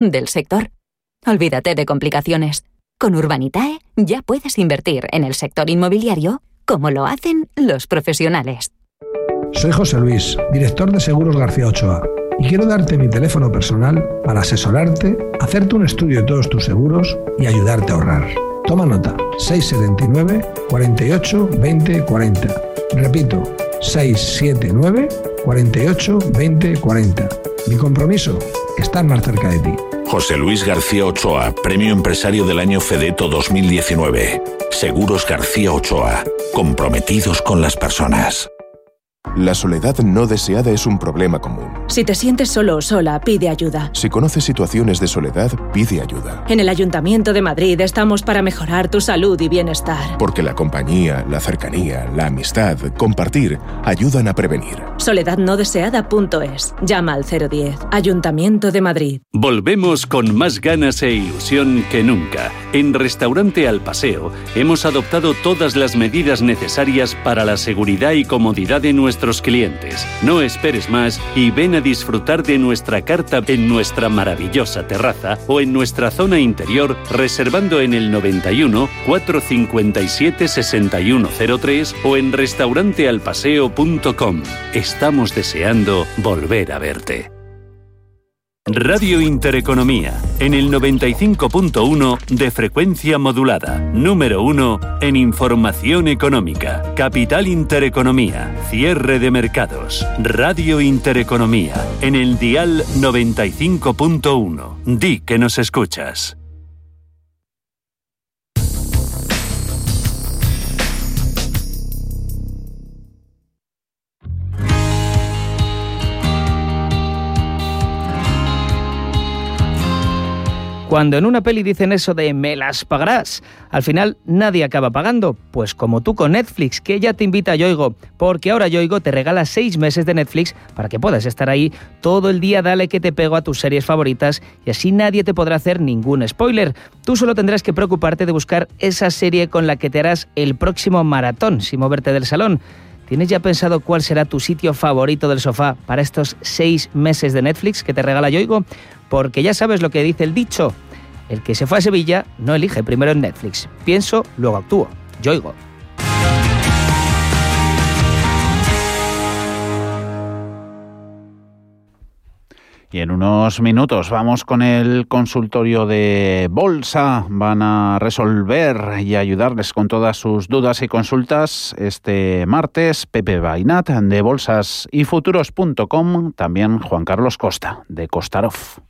del sector. Olvídate de complicaciones. Con Urbanitae ya puedes invertir en el sector inmobiliario como lo hacen los profesionales. Soy José Luis, director de Seguros García Ochoa, y quiero darte mi teléfono personal para asesorarte, hacerte un estudio de todos tus seguros y ayudarte a ahorrar. Toma nota, 679 48 20 40. Repito, 679 48 20 40. Mi compromiso, estar más cerca de ti. José Luis García Ochoa, Premio Empresario del Año Fedeto 2019. Seguros García Ochoa, comprometidos con las personas. La soledad no deseada es un problema común. Si te sientes solo o sola, pide ayuda. Si conoces situaciones de soledad, pide ayuda. En el Ayuntamiento de Madrid estamos para mejorar tu salud y bienestar. Porque la compañía, la cercanía, la amistad, compartir, ayudan a prevenir. Soledadnodeseada.es. Llama al 010. Ayuntamiento de Madrid. Volvemos con más ganas e ilusión que nunca. En Restaurante Al Paseo hemos adoptado todas las medidas necesarias para la seguridad y comodidad de nuestros nuestros clientes. No esperes más y ven a disfrutar de nuestra carta en nuestra maravillosa terraza o en nuestra zona interior reservando en el 91 457 6103 o en restaurantealpaseo.com. Estamos deseando volver a verte. Radio Intereconomía, en el 95.1 de frecuencia modulada, número 1 en información económica, Capital Intereconomía, cierre de mercados, Radio Intereconomía, en el dial 95.1. Di que nos escuchas. Cuando en una peli dicen eso de me las pagarás, al final nadie acaba pagando. Pues como tú con Netflix, que ya te invita a Yoigo, porque ahora Yoigo te regala seis meses de Netflix para que puedas estar ahí todo el día, dale que te pego a tus series favoritas y así nadie te podrá hacer ningún spoiler. Tú solo tendrás que preocuparte de buscar esa serie con la que te harás el próximo maratón sin moverte del salón. ¿Tienes ya pensado cuál será tu sitio favorito del sofá para estos seis meses de Netflix que te regala Yoigo? porque ya sabes lo que dice el dicho. El que se fue a Sevilla no elige primero en Netflix. Pienso, luego actúo. Yo Y en unos minutos vamos con el consultorio de Bolsa. Van a resolver y ayudarles con todas sus dudas y consultas este martes Pepe Bainat de bolsas y futuros.com, también Juan Carlos Costa de Costarov.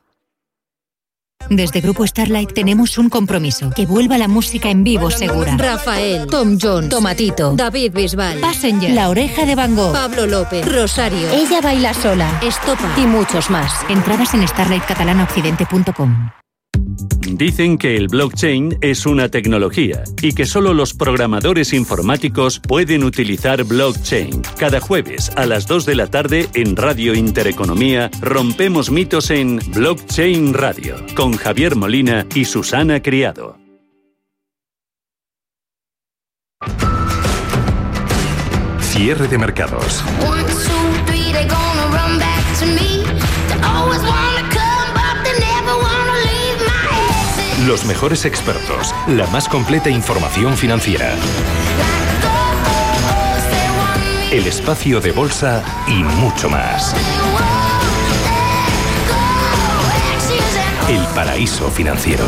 Desde Grupo Starlight tenemos un compromiso, que vuelva la música en vivo segura. Rafael, Tom Jones, Tomatito, David Bisbal, Passenger, La Oreja de Van Gogh, Pablo López, Rosario, Ella Baila Sola, Estopa y muchos más. Entradas en starlightcatalanaoccidente.com. Dicen que el blockchain es una tecnología y que solo los programadores informáticos pueden utilizar blockchain. Cada jueves a las 2 de la tarde en Radio Intereconomía rompemos mitos en Blockchain Radio con Javier Molina y Susana Criado. Cierre de mercados. Los mejores expertos, la más completa información financiera. El espacio de bolsa y mucho más. El paraíso financiero.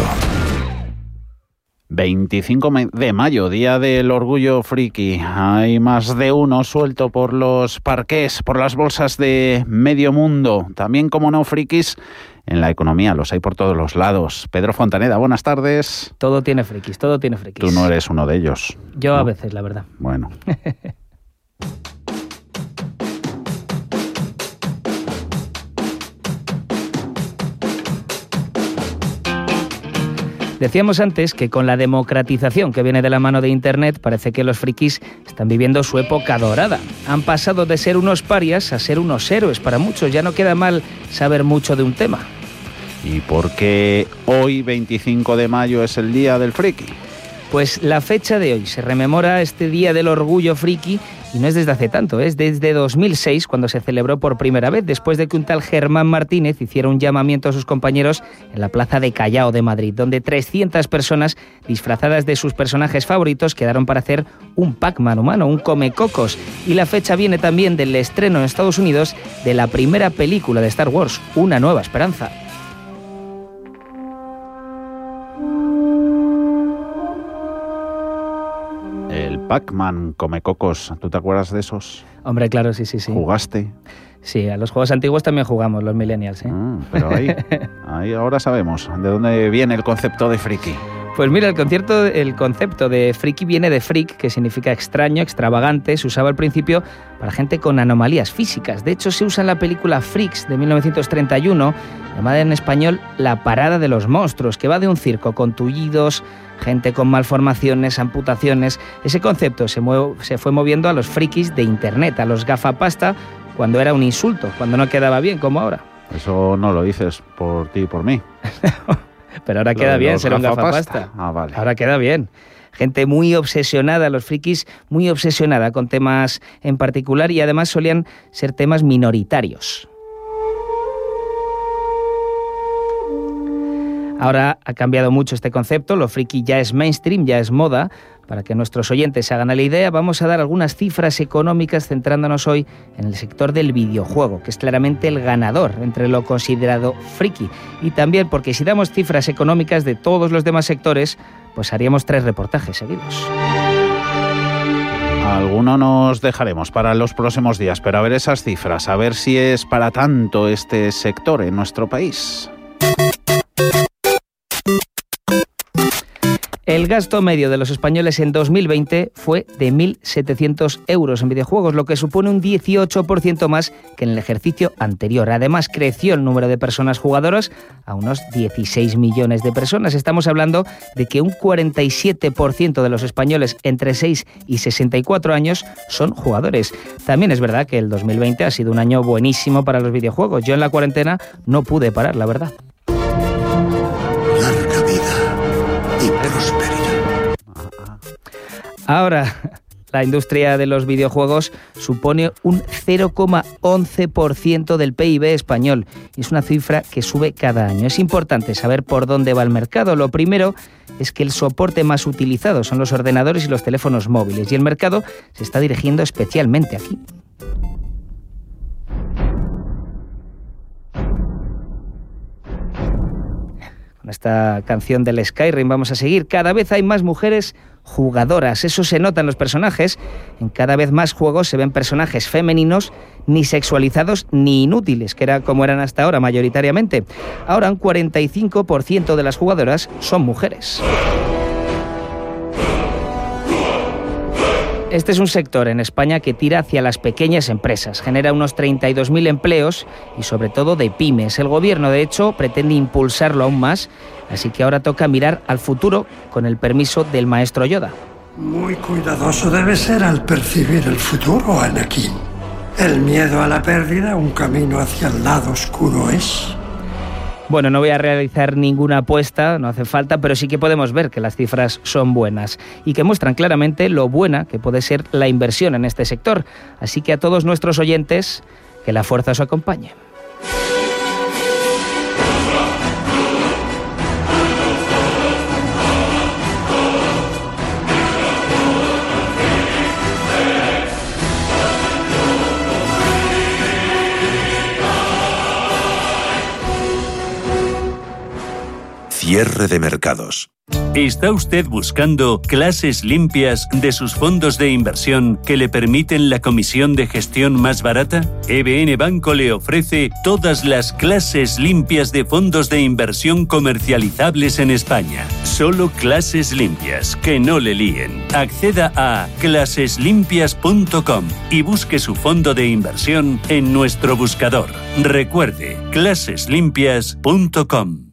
25 de mayo, Día del Orgullo Friki. Hay más de uno suelto por los parques, por las bolsas de medio mundo. También, como no, frikis en la economía, los hay por todos los lados. Pedro Fontaneda, buenas tardes. Todo tiene frikis, todo tiene frikis. Tú no eres uno de ellos. Yo a veces, la verdad. Bueno. Decíamos antes que con la democratización que viene de la mano de Internet parece que los frikis están viviendo su época dorada. Han pasado de ser unos parias a ser unos héroes para muchos. Ya no queda mal saber mucho de un tema. ¿Y por qué hoy, 25 de mayo, es el Día del Friki? Pues la fecha de hoy se rememora este Día del Orgullo Friki y no es desde hace tanto, es desde 2006 cuando se celebró por primera vez, después de que un tal Germán Martínez hiciera un llamamiento a sus compañeros en la plaza de Callao de Madrid, donde 300 personas disfrazadas de sus personajes favoritos quedaron para hacer un Pac-Man humano, un Comecocos. Y la fecha viene también del estreno en Estados Unidos de la primera película de Star Wars, Una Nueva Esperanza. Pac-Man come cocos, ¿tú te acuerdas de esos? Hombre, claro, sí, sí, sí. ¿Jugaste? Sí, a los juegos antiguos también jugamos, los millennials. ¿eh? Mm, pero ahí, ahí ahora sabemos de dónde viene el concepto de friki. Pues mira, el, concierto, el concepto de friki viene de freak, que significa extraño, extravagante. Se usaba al principio para gente con anomalías físicas. De hecho, se usa en la película Freaks de 1931, llamada en español La Parada de los Monstruos, que va de un circo con tullidos, gente con malformaciones, amputaciones. Ese concepto se, se fue moviendo a los frikis de Internet, a los gafapasta, cuando era un insulto, cuando no quedaba bien, como ahora. Eso no lo dices por ti y por mí. Pero ahora queda bien ser un gafapasta. Ah, vale. Ahora queda bien. Gente muy obsesionada, los frikis, muy obsesionada con temas en particular y además solían ser temas minoritarios. Ahora ha cambiado mucho este concepto, lo friki ya es mainstream, ya es moda. Para que nuestros oyentes hagan la idea, vamos a dar algunas cifras económicas centrándonos hoy en el sector del videojuego, que es claramente el ganador entre lo considerado friki. Y también porque si damos cifras económicas de todos los demás sectores, pues haríamos tres reportajes seguidos. Alguno nos dejaremos para los próximos días, pero a ver esas cifras, a ver si es para tanto este sector en nuestro país. El gasto medio de los españoles en 2020 fue de 1.700 euros en videojuegos, lo que supone un 18% más que en el ejercicio anterior. Además, creció el número de personas jugadoras a unos 16 millones de personas. Estamos hablando de que un 47% de los españoles entre 6 y 64 años son jugadores. También es verdad que el 2020 ha sido un año buenísimo para los videojuegos. Yo en la cuarentena no pude parar, la verdad. Ahora, la industria de los videojuegos supone un 0,11% del PIB español y es una cifra que sube cada año. Es importante saber por dónde va el mercado. Lo primero es que el soporte más utilizado son los ordenadores y los teléfonos móviles y el mercado se está dirigiendo especialmente aquí. Con esta canción del Skyrim vamos a seguir. Cada vez hay más mujeres jugadoras. Eso se nota en los personajes. En cada vez más juegos se ven personajes femeninos ni sexualizados ni inútiles, que era como eran hasta ahora mayoritariamente. Ahora un 45% de las jugadoras son mujeres. Este es un sector en España que tira hacia las pequeñas empresas, genera unos 32.000 empleos y sobre todo de pymes. El gobierno, de hecho, pretende impulsarlo aún más, así que ahora toca mirar al futuro con el permiso del maestro Yoda. Muy cuidadoso debe ser al percibir el futuro, Anakin. El miedo a la pérdida, un camino hacia el lado oscuro es. Bueno, no voy a realizar ninguna apuesta, no hace falta, pero sí que podemos ver que las cifras son buenas y que muestran claramente lo buena que puede ser la inversión en este sector. Así que a todos nuestros oyentes, que la fuerza os acompañe. Cierre de mercados. ¿Está usted buscando clases limpias de sus fondos de inversión que le permiten la comisión de gestión más barata? EBN Banco le ofrece todas las clases limpias de fondos de inversión comercializables en España. Solo clases limpias, que no le líen. Acceda a claseslimpias.com y busque su fondo de inversión en nuestro buscador. Recuerde, claseslimpias.com.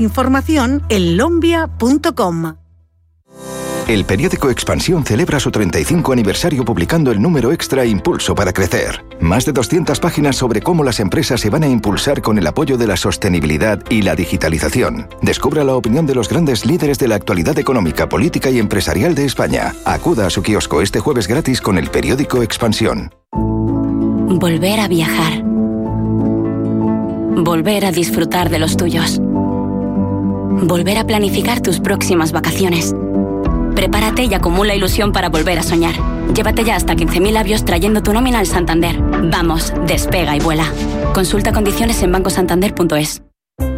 información en lombia.com. El periódico Expansión celebra su 35 aniversario publicando el número extra Impulso para Crecer. Más de 200 páginas sobre cómo las empresas se van a impulsar con el apoyo de la sostenibilidad y la digitalización. Descubra la opinión de los grandes líderes de la actualidad económica, política y empresarial de España. Acuda a su kiosco este jueves gratis con el periódico Expansión. Volver a viajar. Volver a disfrutar de los tuyos. Volver a planificar tus próximas vacaciones. Prepárate y acumula ilusión para volver a soñar. Llévate ya hasta 15.000 labios trayendo tu nómina al Santander. Vamos, despega y vuela. Consulta condiciones en bancosantander.es.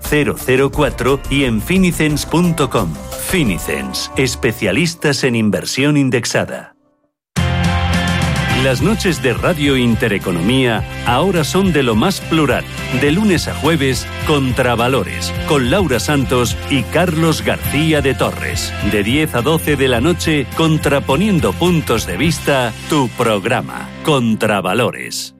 004 y en finicens.com. Finicens, especialistas en inversión indexada. Las noches de Radio Intereconomía ahora son de lo más plural, de lunes a jueves, Contravalores, con Laura Santos y Carlos García de Torres. De 10 a 12 de la noche, contraponiendo puntos de vista, tu programa, Contravalores.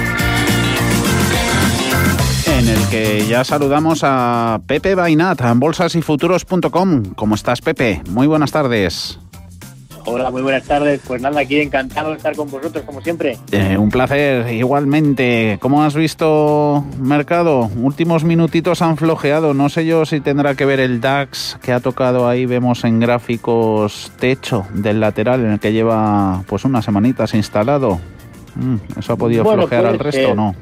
el que ya saludamos a Pepe Bainat, a bolsasyfuturos.com. ¿Cómo estás, Pepe? Muy buenas tardes. Hola, muy buenas tardes. Pues nada, aquí encantado de estar con vosotros, como siempre. Eh, un placer, igualmente. ¿Cómo has visto mercado? Últimos minutitos han flojeado. No sé yo si tendrá que ver el DAX que ha tocado ahí, vemos en gráficos techo del lateral en el que lleva pues unas semanitas instalado. Mm, ¿Eso ha podido flojear al resto o no?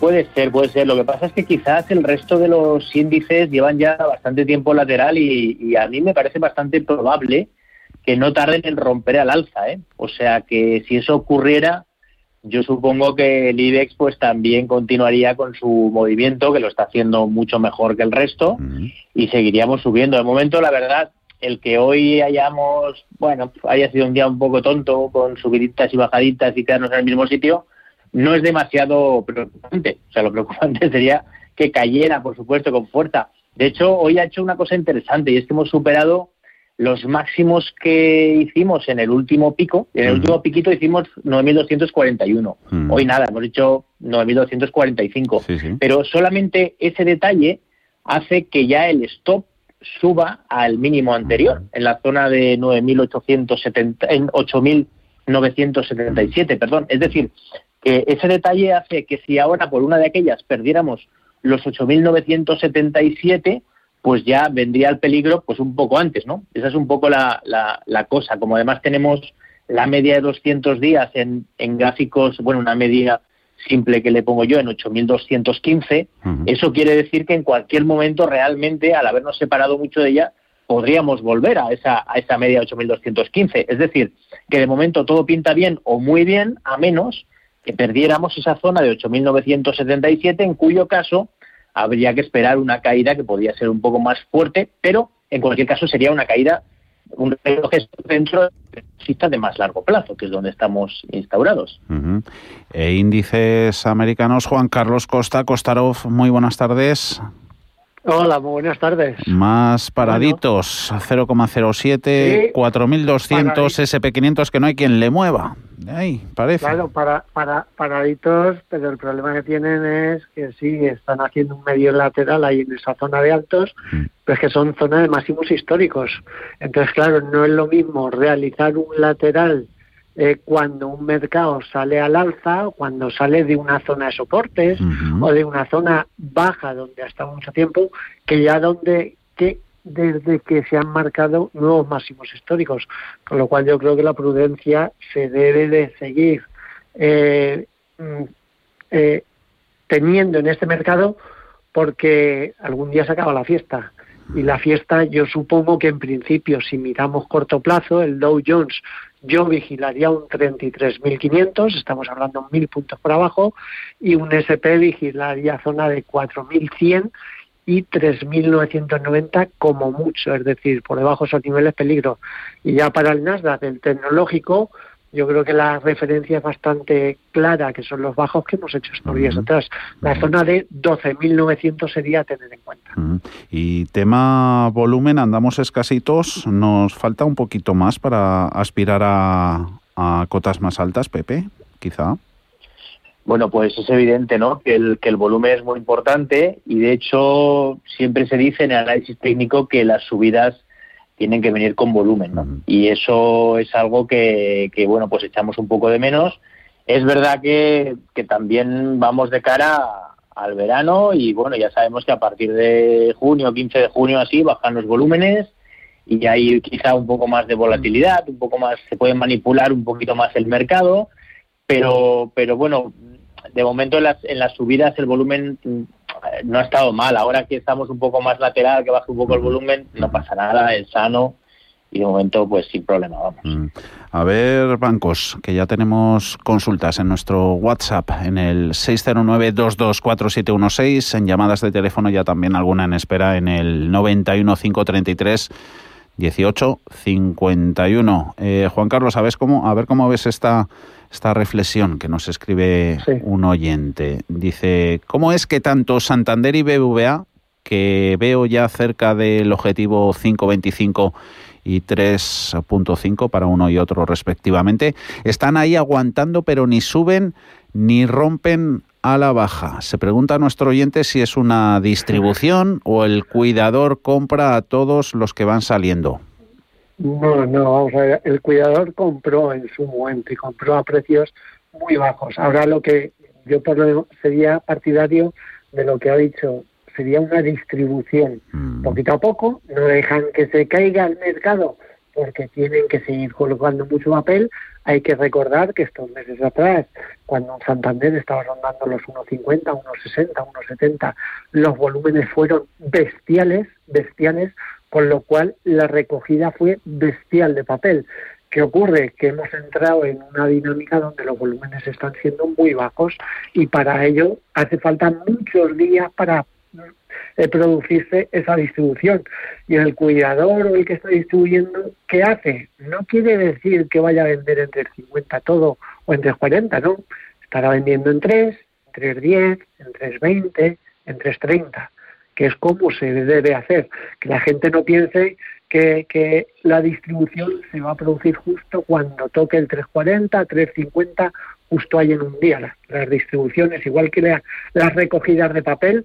Puede ser, puede ser. Lo que pasa es que quizás el resto de los índices llevan ya bastante tiempo lateral y, a mí me parece bastante probable que no tarden en romper al alza. ¿eh? O sea que si eso ocurriera, yo supongo que el IBEX pues también continuaría con su movimiento, que lo está haciendo mucho mejor que el resto, y seguiríamos subiendo. De momento, la verdad, el que hoy hayamos, bueno, haya sido un día un poco tonto, con subiditas y bajaditas y quedarnos en el mismo sitio, no es demasiado preocupante. O sea, lo preocupante sería que cayera, por supuesto, con fuerza. De hecho, hoy ha hecho una cosa interesante y es que hemos superado los máximos que hicimos en el último pico. En el último piquito hicimos 9.241. Hoy nada, hemos hecho 9.245. Pero solamente ese detalle hace que ya el stop suba al mínimo anterior, en la zona de 9.870, en 8.977, perdón. Es decir, que ese detalle hace que si ahora por una de aquellas perdiéramos los 8.977, pues ya vendría el peligro pues un poco antes, ¿no? Esa es un poco la, la, cosa. Como además tenemos la media de 200 días en, en gráficos, bueno, una media simple que le pongo yo en 8.215, eso quiere decir que en cualquier momento realmente, al habernos separado mucho de ella, podríamos volver a esa, a esa media 8.215. Es decir, que de momento todo pinta bien o muy bien, a menos que perdiéramos esa zona de 8.977, en cuyo caso habría que esperar una caída que podría ser un poco más fuerte, pero en cualquier caso sería una caída, un retroceso dentro de de más largo plazo, que es donde estamos instaurados. e índices americanos, Juan Carlos Costa, Costarov, muy buenas tardes. Hola, muy buenas tardes. Más paraditos, 0,07, 4.200 SP500 que no hay quien le mueva. Ahí, parece. Claro, para, para, paraditos, pero el problema que tienen es que sí, están haciendo un medio lateral ahí en esa zona de altos, mm. pero es que son zonas de máximos históricos. Entonces, claro, no es lo mismo realizar un lateral eh, cuando un mercado sale al alza, cuando sale de una zona de soportes o de una zona baja donde ha estado mucho tiempo, que ya donde que desde que se han marcado nuevos máximos históricos. Con lo cual yo creo que la prudencia se debe de seguir eh, mm, eh, teniendo en este mercado porque algún día se acaba la fiesta. Y la fiesta, yo supongo que en principio, si miramos corto plazo, el Dow Jones yo vigilaría un 33.500, estamos hablando de 1.000 puntos por abajo, y un SP vigilaría zona de 4.100 y 3.990 como mucho, es decir, por debajo de esos niveles peligro. Y ya para el Nasdaq, el tecnológico, yo creo que la referencia es bastante clara, que son los bajos que hemos hecho estos días atrás. La zona de 12.900 sería a tener en cuenta. Y tema volumen, andamos escasitos, nos falta un poquito más para aspirar a, a cotas más altas, Pepe, quizá. Bueno, pues es evidente, ¿no? Que el, que el volumen es muy importante y de hecho siempre se dice en el análisis técnico que las subidas tienen que venir con volumen, ¿no? Y eso es algo que, que, bueno, pues echamos un poco de menos. Es verdad que, que también vamos de cara al verano y bueno, ya sabemos que a partir de junio, 15 de junio así, bajan los volúmenes y hay quizá un poco más de volatilidad, un poco más, se puede manipular un poquito más el mercado, pero, pero bueno, de momento en las, en las subidas el volumen no ha estado mal. Ahora que estamos un poco más lateral, que baja un poco el volumen, no pasa nada, es sano y de momento pues sin problema, vamos. Mm. A ver, bancos, que ya tenemos consultas en nuestro WhatsApp en el 609-224716, en llamadas de teléfono ya también alguna en espera en el 91533 1851. Eh, Juan Carlos, ¿sabes cómo? A ver cómo ves esta esta reflexión que nos escribe un oyente. Dice, ¿cómo es que tanto Santander y BBVA, que veo ya cerca del objetivo 525 y 3.5 para uno y otro respectivamente, están ahí aguantando pero ni suben ni rompen a la baja. Se pregunta a nuestro oyente si es una distribución o el cuidador compra a todos los que van saliendo. No, no, vamos a ver, el cuidador compró en su momento y compró a precios muy bajos. Ahora lo que yo por lo sería partidario de lo que ha dicho, sería una distribución mm. poquito a poco, no dejan que se caiga el mercado porque tienen que seguir colocando mucho papel. Hay que recordar que estos meses atrás, cuando Santander estaba rondando los 1,50, 1,60, 1,70, los volúmenes fueron bestiales, bestiales, con lo cual la recogida fue bestial de papel. ¿Qué ocurre? Que hemos entrado en una dinámica donde los volúmenes están siendo muy bajos y para ello hace falta muchos días para eh, producirse esa distribución. Y el cuidador o el que está distribuyendo, ¿qué hace? No quiere decir que vaya a vender entre el 50 todo o entre el 40, ¿no? Estará vendiendo en 3, en 3.10, en 3.20, en 3.30 que es como se debe hacer, que la gente no piense que, la distribución se va a producir justo cuando toque el 340, 350, justo ahí en un día. Las, distribuciones, igual que las recogidas de papel,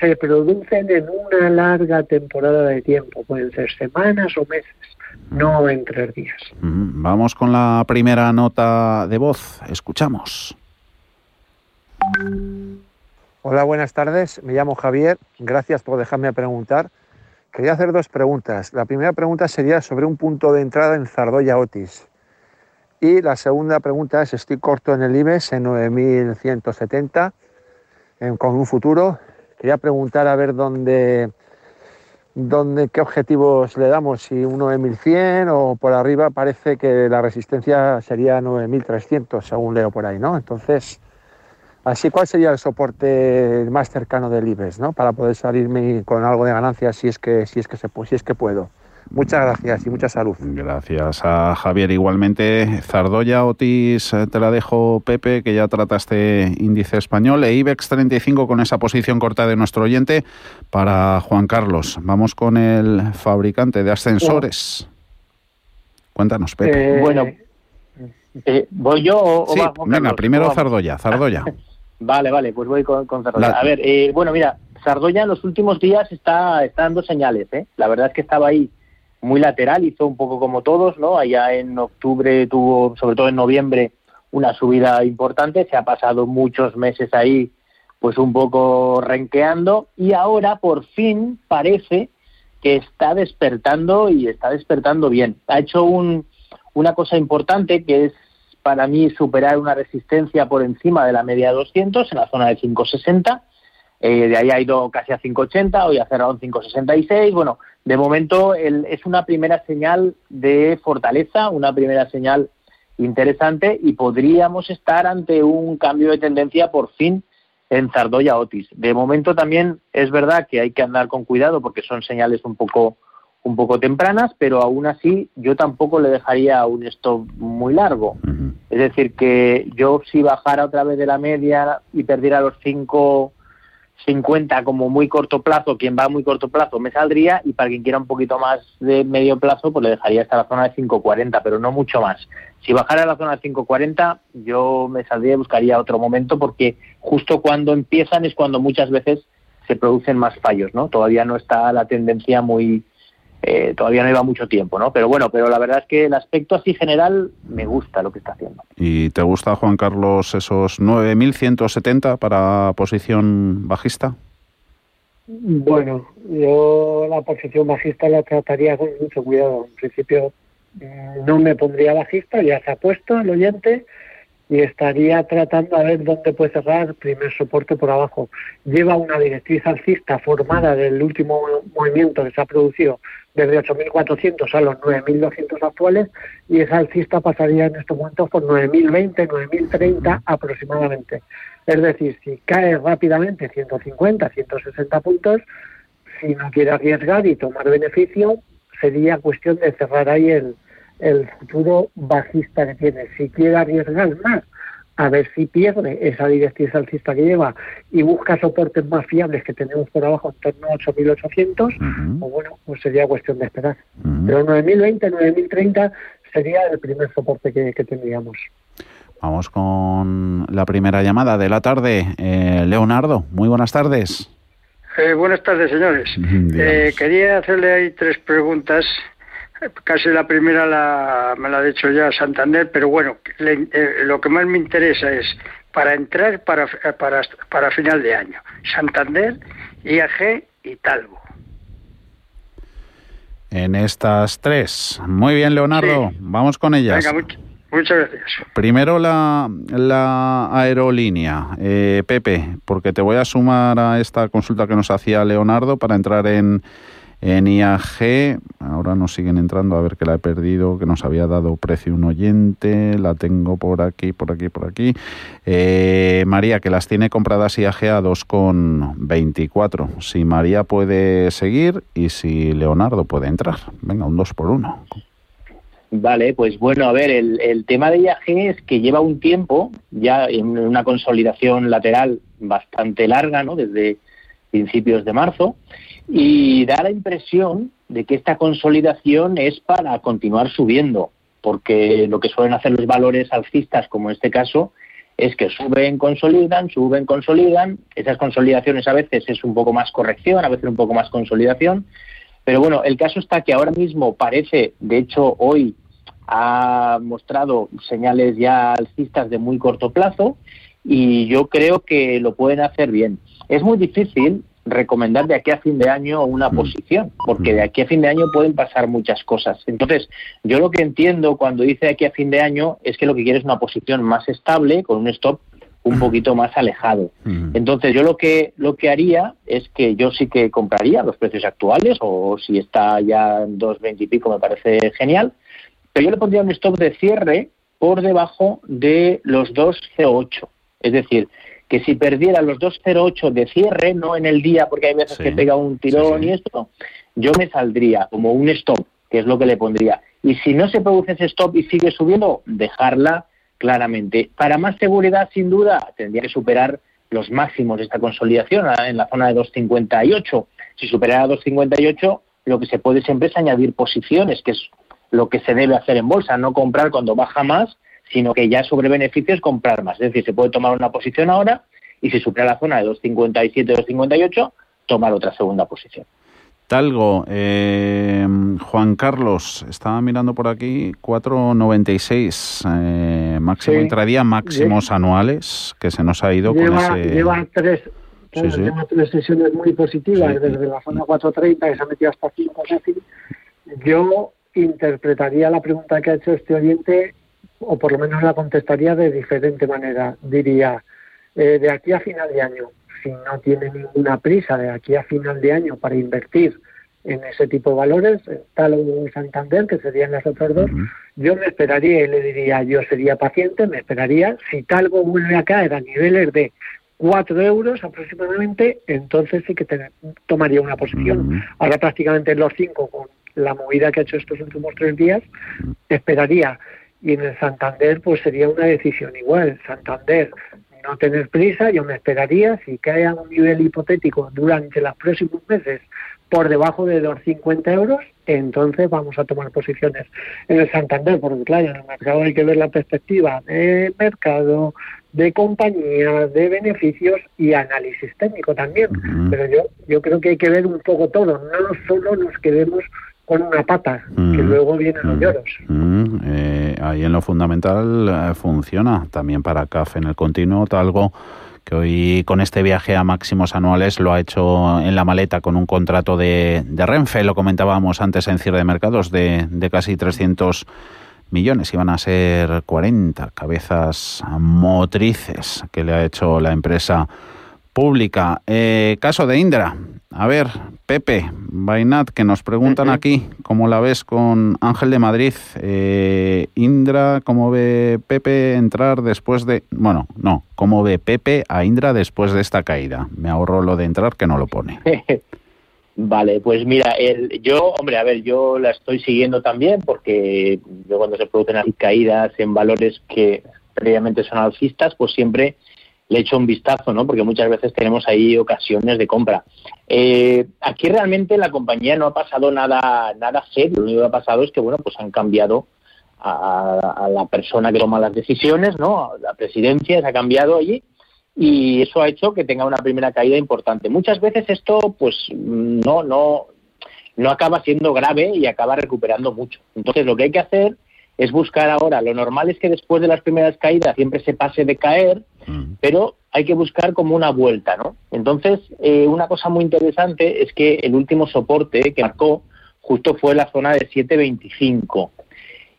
se producen en una larga temporada de tiempo, pueden ser semanas o meses, no en tres días. Vamos con la primera nota de voz, escuchamos. Hola, buenas tardes. Me llamo Javier. Gracias por dejarme preguntar. Quería hacer dos preguntas. La primera pregunta sería sobre un punto de entrada en Zardoya Otis. Y la segunda pregunta es, estoy corto en el IBEX en 9.170 con un futuro. Quería preguntar a ver dónde, dónde, qué objetivos le damos, si un 9.100 o por arriba parece que la resistencia sería 9.300, según leo por ahí, ¿no? Entonces, Así, ¿cuál sería el soporte más cercano del IBEX, ¿no? Para poder salirme con algo de ganancia si es que, si es que, se, si es que puedo. Muchas gracias y mucha salud. Gracias a Javier. Igualmente, Zardoya, Otis, eh, te la dejo, Pepe, que ya trata este índice español, e IBEX 35 con esa posición corta de nuestro oyente para Juan Carlos. Vamos con el fabricante de ascensores. Cuéntanos, Pepe. Eh, bueno, eh, ¿voy yo o, sí, va Juan venga, Carlos? primero. Zardoya, Zardoya. Vale, vale, pues voy con, con Zardoya. La- A ver, eh, bueno, mira, Sardoya en los últimos días está, está dando señales, ¿eh? La verdad es que estaba ahí muy lateral, hizo un poco como todos, ¿no? Allá en octubre tuvo, sobre todo en noviembre, una subida importante, se ha pasado muchos meses ahí, pues un poco renqueando, y ahora por fin parece que está despertando y está despertando bien. Ha hecho un, una cosa importante que es para mí superar una resistencia por encima de la media de 200 en la zona de 560. Eh, de ahí ha ido casi a 580, hoy ha cerrado en 566. Bueno, de momento el- es una primera señal de fortaleza, una primera señal interesante y podríamos estar ante un cambio de tendencia por fin en Zardoya Otis. De momento también es verdad que hay que andar con cuidado porque son señales un poco un poco tempranas, pero aún así yo tampoco le dejaría un stop muy largo. Es decir, que yo si bajara otra vez de la media y perdiera los 5.50 como muy corto plazo, quien va a muy corto plazo me saldría y para quien quiera un poquito más de medio plazo pues le dejaría hasta la zona de 5.40, pero no mucho más. Si bajara a la zona de 5.40 yo me saldría y buscaría otro momento porque justo cuando empiezan es cuando muchas veces se producen más fallos, ¿no? Todavía no está la tendencia muy, eh, todavía no lleva mucho tiempo, ¿no? Pero bueno, pero la verdad es que el aspecto así general me gusta lo que está haciendo. ¿Y te gusta, Juan Carlos, esos 9.170 para posición bajista? Bueno, yo la posición bajista la trataría con mucho cuidado. En principio mm, no me pondría bajista, ya se ha puesto el oyente y estaría tratando a ver dónde puede cerrar primer soporte por abajo. Lleva una directriz alcista formada del último movimiento que se ha producido desde 8.400 a los 9.200 actuales y esa alcista pasaría en estos momentos por 9.020, 9.030 aproximadamente. Es decir, si cae rápidamente 150, 160 puntos, si no quiere arriesgar y tomar beneficio, sería cuestión de cerrar ahí el, el futuro bajista que tiene. Si quiere arriesgar más, a ver si pierde esa directriz alcista que lleva y busca soportes más fiables que tenemos por abajo en torno a 8.800, o bueno, pues sería cuestión de esperar. Pero 9.020, 9.030 sería el primer soporte que, que tendríamos. Vamos con la primera llamada de la tarde. Eh, Leonardo, muy buenas tardes. Eh, buenas tardes, señores. Eh, quería hacerle ahí tres preguntas. Casi la primera la, me la ha dicho ya Santander, pero bueno, le- eh, lo que más me interesa es para entrar para, para, para final de año. Santander, IAG y Talgo. En estas tres. Muy bien, Leonardo. Vamos con ellas. Venga, much- muchas gracias. Primero la, la aerolínea, eh, Pepe, porque te voy a sumar a esta consulta que nos hacía Leonardo para entrar en, en IAG. Ahora nos siguen entrando, a ver que la he perdido, que nos había dado precio un oyente. La tengo por aquí, por aquí, por aquí. Eh, María, que las tiene compradas IAG a 2,24. Si María puede seguir y si Leonardo puede entrar. Venga, un 2 por 1. Vale, pues bueno, a ver, el, el tema de IAG es que lleva un tiempo ya en una consolidación lateral bastante larga, ¿no? Desde principios de marzo, y da la impresión de que esta consolidación es para continuar subiendo, porque lo que suelen hacer los valores alcistas, como en este caso, es que suben, consolidan, suben, consolidan. Esas consolidaciones a veces es un poco más corrección, a veces un poco más consolidación. Pero bueno, el caso está que ahora mismo parece, de hecho hoy ha mostrado señales ya alcistas de muy corto plazo y yo creo que lo pueden hacer bien. Es muy difícil recomendar de aquí a fin de año una posición, porque de aquí a fin de año pueden pasar muchas cosas. Entonces, yo lo que entiendo cuando dice de aquí a fin de año es que lo que quiere es una posición más estable, con un stop un poquito más alejado. Entonces, yo lo que lo que haría es que yo sí que compraría los precios actuales, o si está ya en 2.20 y pico, me parece genial, pero yo le pondría un stop de cierre por debajo de los 2.08. Es decir, que si perdiera los 2.08 de cierre, no en el día, porque hay veces que pega un tirón y esto, yo me saldría como un stop que es lo que le pondría. Y si no se produce ese stop y sigue subiendo, dejarla claramente. Para más seguridad, sin duda, tendría que superar los máximos de esta consolidación en la zona de 258. Si superara 258, lo que se puede siempre es añadir posiciones, que es lo que se debe hacer en bolsa, no comprar cuando baja más, sino que ya sobre beneficios comprar más. Es decir, se puede tomar una posición ahora y si supera la zona de 257, 258, tomar otra segunda posición. Talgo, eh, Juan Carlos, estaba mirando por aquí, 4,96 eh, máximo intradía, máximos anuales, que se nos ha ido con ese... Lleva tres, tres sesiones muy positivas, desde la zona 430 que se ha metido hasta 5 Yo interpretaría la pregunta que ha hecho este oyente, o por lo menos la contestaría de diferente manera. Diría, eh, de aquí a final de año, si no tiene ninguna prisa de aquí a final de año para invertir en ese tipo de valores, tal o Santander, que serían las otras dos, yo me esperaría y le diría, yo sería paciente, me esperaría, si Talgo vuelve a caer a niveles de 4 euros aproximadamente, entonces sí que tomaría una posición. Ahora prácticamente en los 5 con la movida que ha hecho estos últimos tres días, esperaría. Y en el Santander pues sería una decisión igual. Santander no tener prisa, yo me esperaría, si cae a un nivel hipotético durante los próximos meses por debajo de los 50 euros, entonces vamos a tomar posiciones en el Santander, porque claro, en el mercado hay que ver la perspectiva de mercado, de compañía, de beneficios y análisis técnico también. Pero yo, yo creo que hay que ver un poco todo, no solo nos quedemos con una pata, que mm. luego vienen los mm. lloros. Mm. Eh, ahí en lo fundamental eh, funciona también para CAF en el continuo, algo que hoy con este viaje a máximos anuales lo ha hecho en la maleta con un contrato de, de Renfe, lo comentábamos antes en cierre de mercados, de, de casi 300 millones, iban a ser 40 cabezas motrices que le ha hecho la empresa pública. Eh, caso de Indra. A ver, Pepe, Bainat, que nos preguntan aquí cómo la ves con Ángel de Madrid. Eh, Indra, ¿cómo ve Pepe entrar después de... Bueno, no, ¿cómo ve Pepe a Indra después de esta caída? Me ahorro lo de entrar que no lo pone. Vale, pues mira, el, yo, hombre, a ver, yo la estoy siguiendo también porque yo cuando se producen caídas en valores que previamente son alcistas, pues siempre le echo un vistazo, ¿no? Porque muchas veces tenemos ahí ocasiones de compra. Eh, aquí realmente la compañía no ha pasado nada, nada serio. Lo único que ha pasado es que, bueno, pues han cambiado a, la persona que toma las decisiones, ¿no? La presidencia se ha cambiado allí y eso ha hecho que tenga una primera caída importante. Muchas veces esto, pues, no, no, no acaba siendo grave y acaba recuperando mucho. Entonces, lo que hay que hacer es buscar ahora. Lo normal es que después de las primeras caídas siempre se pase de caer, mm. pero hay que buscar como una vuelta, ¿no? Entonces, eh, una cosa muy interesante es que el último soporte que marcó justo fue la zona de 725.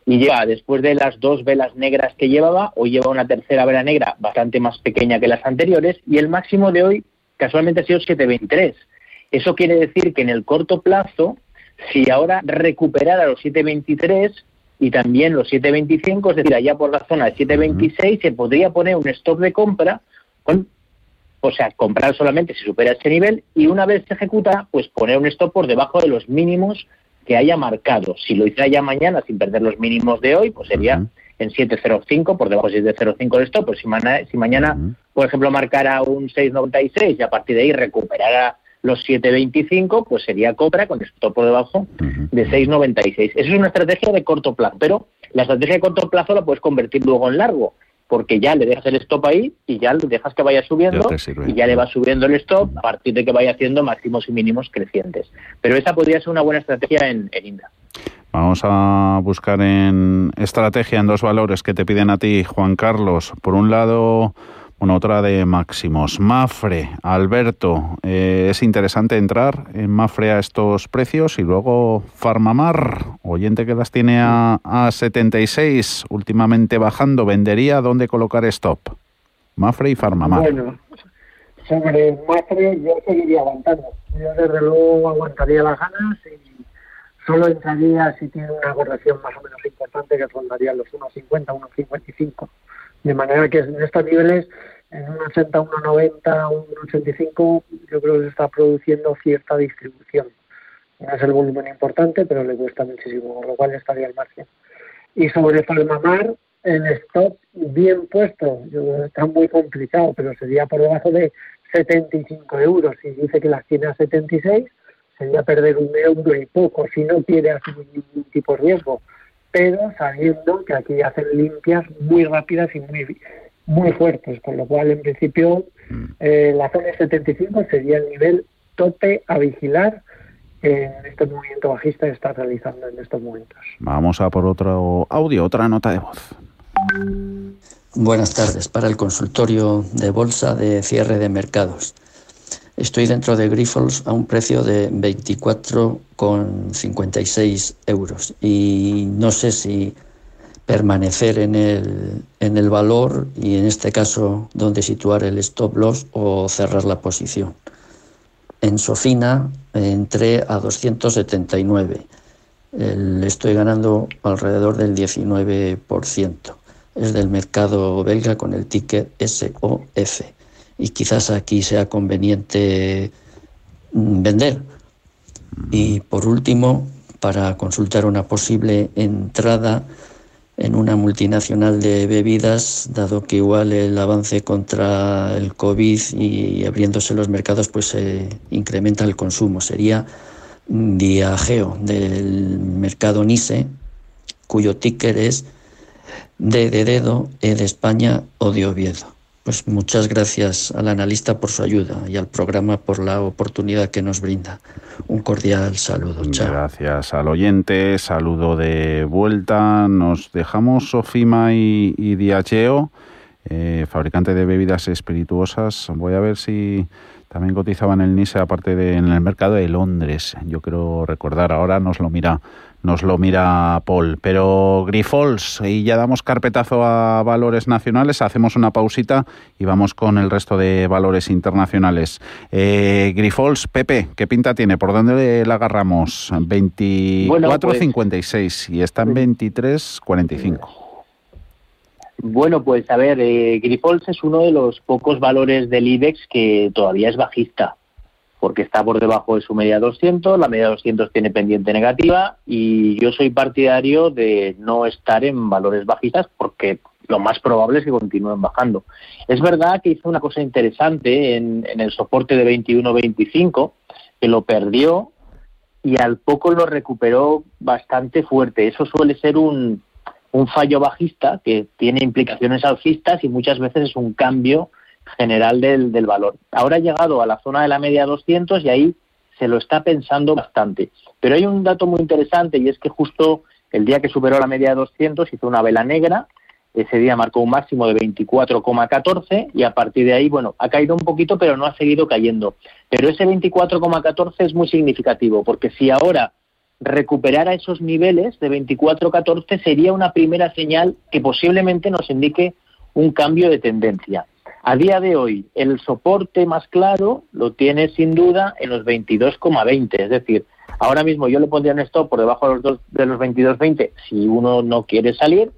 Y ya después de las dos velas negras que llevaba, hoy lleva una tercera vela negra bastante más pequeña que las anteriores, y el máximo de hoy casualmente ha sido 723. Eso quiere decir que en el corto plazo, si ahora recuperara los 723, y también los 7.25, es decir, allá por la zona de 7.26 se podría poner un stop de compra, con, o sea, comprar solamente si supera ese nivel y una vez se ejecuta, pues poner un stop por debajo de los mínimos que haya marcado. Si lo hiciera ya mañana sin perder los mínimos de hoy, pues sería en 7.05, por debajo de 7.05 el stop, pues si, si mañana, por ejemplo, marcara un 6.96 y a partir de ahí recuperara los 7.25, pues sería compra con stop por debajo de 6.96. Esa es una estrategia de corto plazo, pero la estrategia de corto plazo la puedes convertir luego en largo, porque ya le dejas el stop ahí y ya le dejas que vaya subiendo y ya le va subiendo el stop a partir de que vaya haciendo máximos y mínimos crecientes. Pero esa podría ser una buena estrategia en, en INDA. Vamos a buscar en estrategia en dos valores que te piden a ti, Juan Carlos. Por un lado, bueno, otra de máximos. Mafre, Alberto, eh, es interesante entrar en Mafre a estos precios y luego Farmamar, oyente que las tiene a, 76, últimamente bajando, vendería, ¿dónde colocar stop? Mafre y Farmamar. Bueno, sobre Mafre yo seguiría aguantando. Yo desde luego aguantaría las ganas y solo entraría si tiene una corrección más o menos importante que rondaría los 1,50, 1,55 de manera que en estos niveles, en un 80, 1,90, 1,85, yo creo que se está produciendo cierta distribución. No es el volumen importante, pero le cuesta muchísimo, con lo cual estaría al margen. Y sobre Palmamar, el stop bien puesto, está muy complicado, pero sería por debajo de 75 euros. Si dice que las tiene a 76, sería perder un euro y poco, si no quiere asumir ningún tipo de riesgo. Pero sabiendo que aquí hacen limpias muy rápidas y muy, muy fuertes, con lo cual en principio mm. eh, la zona 75 sería el nivel tope a vigilar en este movimiento bajista que está realizando en estos momentos. Vamos a por otro audio, otra nota de voz. Buenas tardes. Para el consultorio de bolsa de cierre de mercados. Estoy dentro de Grifols a un precio de 24,56 euros y no sé si permanecer en el, en el valor y en este caso dónde situar el stop loss o cerrar la posición. En Sofina entré a 279. Le estoy ganando alrededor del 19% es del mercado belga con el ticket SOF. Y quizás aquí sea conveniente mm, vender. Y por último, para consultar una posible entrada en una multinacional de bebidas, dado que igual el avance contra el COVID y abriéndose los mercados, pues se incrementa el consumo. Sería Diageo del mercado NICE, cuyo ticker es D de dedo, E de España o de Oviedo. Pues muchas gracias al analista por su ayuda y al programa por la oportunidad que nos brinda. Un cordial saludo. Chao. Gracias al oyente, saludo de vuelta. Nos dejamos Sofima y, y Diageo, eh, fabricante de bebidas espirituosas. Voy a ver si también cotizaban el NISE aparte de en el mercado de Londres. Yo quiero recordar, ahora nos lo mira nos lo mira Paul. Pero Grifols, y ya damos carpetazo a valores nacionales, hacemos una pausita y vamos con el resto de valores internacionales. Eh, Grifols, Pepe, ¿qué pinta tiene? ¿Por dónde la agarramos? 24.56 y está en 23.45. Bueno, pues a ver, eh, Grifols es uno de los pocos valores del IBEX que todavía es bajista porque está por debajo de su media 200, la media 200 tiene pendiente negativa y yo soy partidario de no estar en valores bajistas porque lo más probable es que continúen bajando. Es verdad que hizo una cosa interesante en, el soporte de 21-25, que lo perdió y al poco lo recuperó bastante fuerte. Eso suele ser un, fallo bajista que tiene implicaciones alcistas y muchas veces es un cambio general del, del valor. Ahora ha llegado a la zona de la media 200 y ahí se lo está pensando bastante. Pero hay un dato muy interesante y es que justo el día que superó la media 200 hizo una vela negra, ese día marcó un máximo de 24,14 y a partir de ahí, bueno, ha caído un poquito pero no ha seguido cayendo. Pero ese 24,14 es muy significativo porque si ahora recuperara esos niveles de 24,14 sería una primera señal que posiblemente nos indique un cambio de tendencia. A día de hoy, el soporte más claro lo tiene sin duda en los 22,20. Es decir, ahora mismo yo le pondría un stop por debajo de los, dos, de los 22,20 si uno no quiere salir,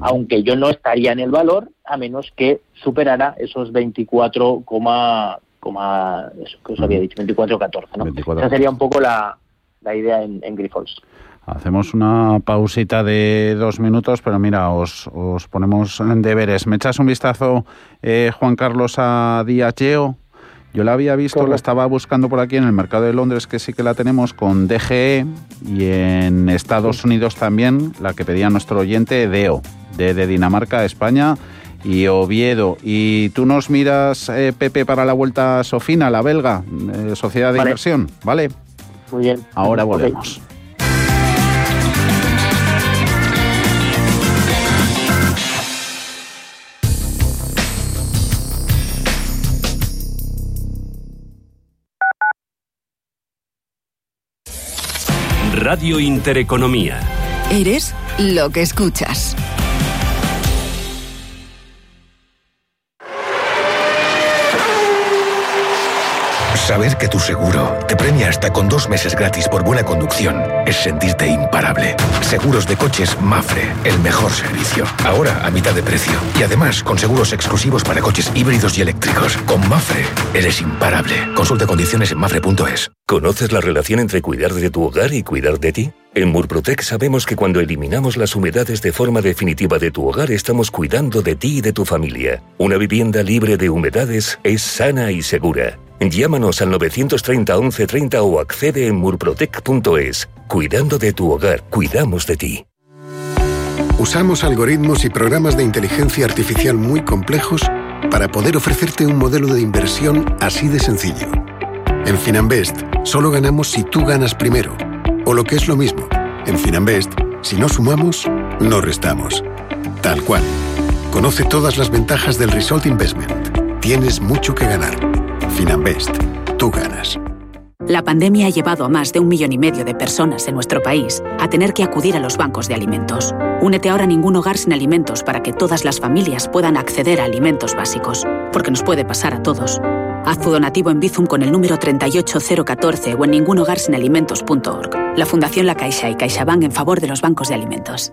aunque yo no estaría en el valor a menos que superara esos 24, eso que os había dicho, 24,14. ¿no? Esa sería un poco la, idea en, en Grifols. Hacemos una pausita de dos minutos, pero mira, os, os ponemos en deberes. ¿Me echas un vistazo, eh, Juan Carlos, a Diageo? Yo la había visto, la estaba buscando por aquí en el mercado de Londres, que sí que la tenemos con DGE, y en Estados Unidos también, la que pedía nuestro oyente, DEO, de, de Dinamarca, España y Oviedo. Y tú nos miras, eh, Pepe, para la vuelta Sofina, la belga, eh, Sociedad de Inversión, ¿vale? Muy bien. Ahora volvemos. Radio Intereconomía. Eres lo que escuchas. Saber que tu seguro te premia hasta con dos meses gratis por buena conducción es sentirte imparable. Seguros de coches Mafre, el mejor servicio. Ahora a mitad de precio. Y además con seguros exclusivos para coches híbridos y eléctricos. Con Mafre, eres imparable. Consulta condiciones en mafre.es. ¿Conoces la relación entre cuidar de tu hogar y cuidar de ti? En Murprotec sabemos que cuando eliminamos las humedades de forma definitiva de tu hogar estamos cuidando de ti y de tu familia. Una vivienda libre de humedades es sana y segura. Llámanos al 930 1130 o accede en murprotec.es. Cuidando de tu hogar, cuidamos de ti. Usamos algoritmos y programas de inteligencia artificial muy complejos para poder ofrecerte un modelo de inversión así de sencillo. En Finanbest, solo ganamos si tú ganas primero. O lo que es lo mismo, en Finanbest, si no sumamos, no restamos. Tal cual. Conoce todas las ventajas del Result Investment. Tienes mucho que ganar. Finanbest, tú ganas. La pandemia ha llevado a más de un millón y medio de personas en nuestro país a tener que acudir a los bancos de alimentos. Únete ahora a ningún hogar sin alimentos para que todas las familias puedan acceder a alimentos básicos, porque nos puede pasar a todos. Haz tu donativo en Bizum con el número 38014 o en ningunhogarsinalimentos.org. La Fundación La Caixa y CaixaBank en favor de los bancos de alimentos.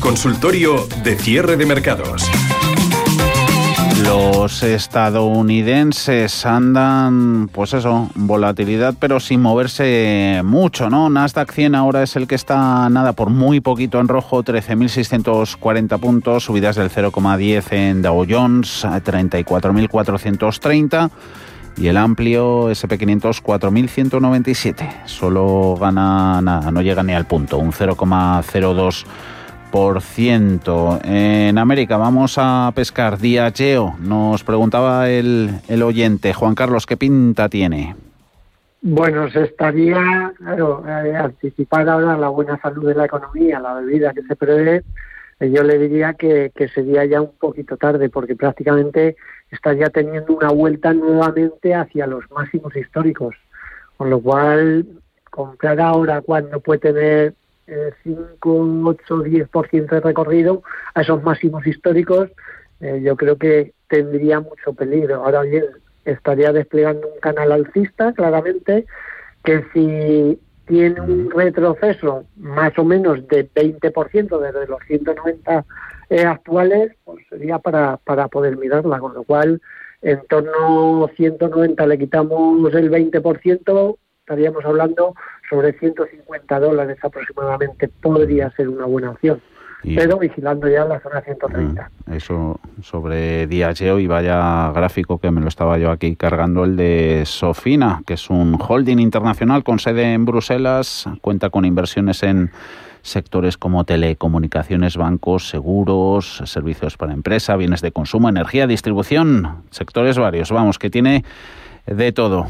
Consultorio de cierre de mercados. Los estadounidenses andan, pues eso, volatilidad, pero sin moverse mucho, ¿no? Nasdaq 100 ahora es el que está, nada, por muy poquito en rojo, 13.640 puntos, subidas del 0,10 en Dow Jones, 34.430 y el amplio SP500 4.197. Solo gana nada, no llega ni al punto, un 0,02 por ciento. En América vamos a pescar Diageo. Nos preguntaba el, el oyente, Juan Carlos, ¿qué pinta tiene? Bueno, se estaría, claro, eh, anticipar ahora la buena salud de la economía, la bebida que se prevé, eh, yo le diría que, que sería ya un poquito tarde, porque prácticamente estaría teniendo una vuelta nuevamente hacia los máximos históricos. Con lo cual, comprar ahora cuando puede tener 5, 8, 10% de recorrido a esos máximos históricos, eh, yo creo que tendría mucho peligro. Ahora bien, estaría desplegando un canal alcista, claramente, que si tiene un retroceso más o menos de 20% desde los 190 eh, actuales, pues sería para, para poder mirarla, con lo cual en torno a 190 le quitamos el 20%, estaríamos hablando sobre 150 dólares aproximadamente podría ser una buena opción. pero vigilando ya la zona 130. Ah, eso sobre Diageo y vaya gráfico que me lo estaba yo aquí cargando, el de Sofina, que es un holding internacional con sede en Bruselas, cuenta con inversiones en sectores como telecomunicaciones, bancos, seguros, servicios para empresa, bienes de consumo, energía, distribución, sectores varios, vamos, que tiene de todo.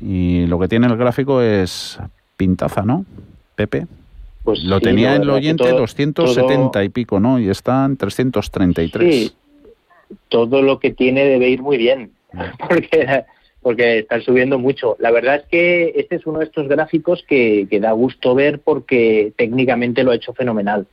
Y lo que tiene el gráfico es pintaza, ¿no? Pepe. Pues lo tenía en el oyente 270 y pico, ¿no? Y está en 333. Sí, todo lo que tiene debe ir muy bien, porque, porque están subiendo mucho. La verdad es que este es uno de estos gráficos que, da gusto ver porque técnicamente lo ha hecho fenomenal.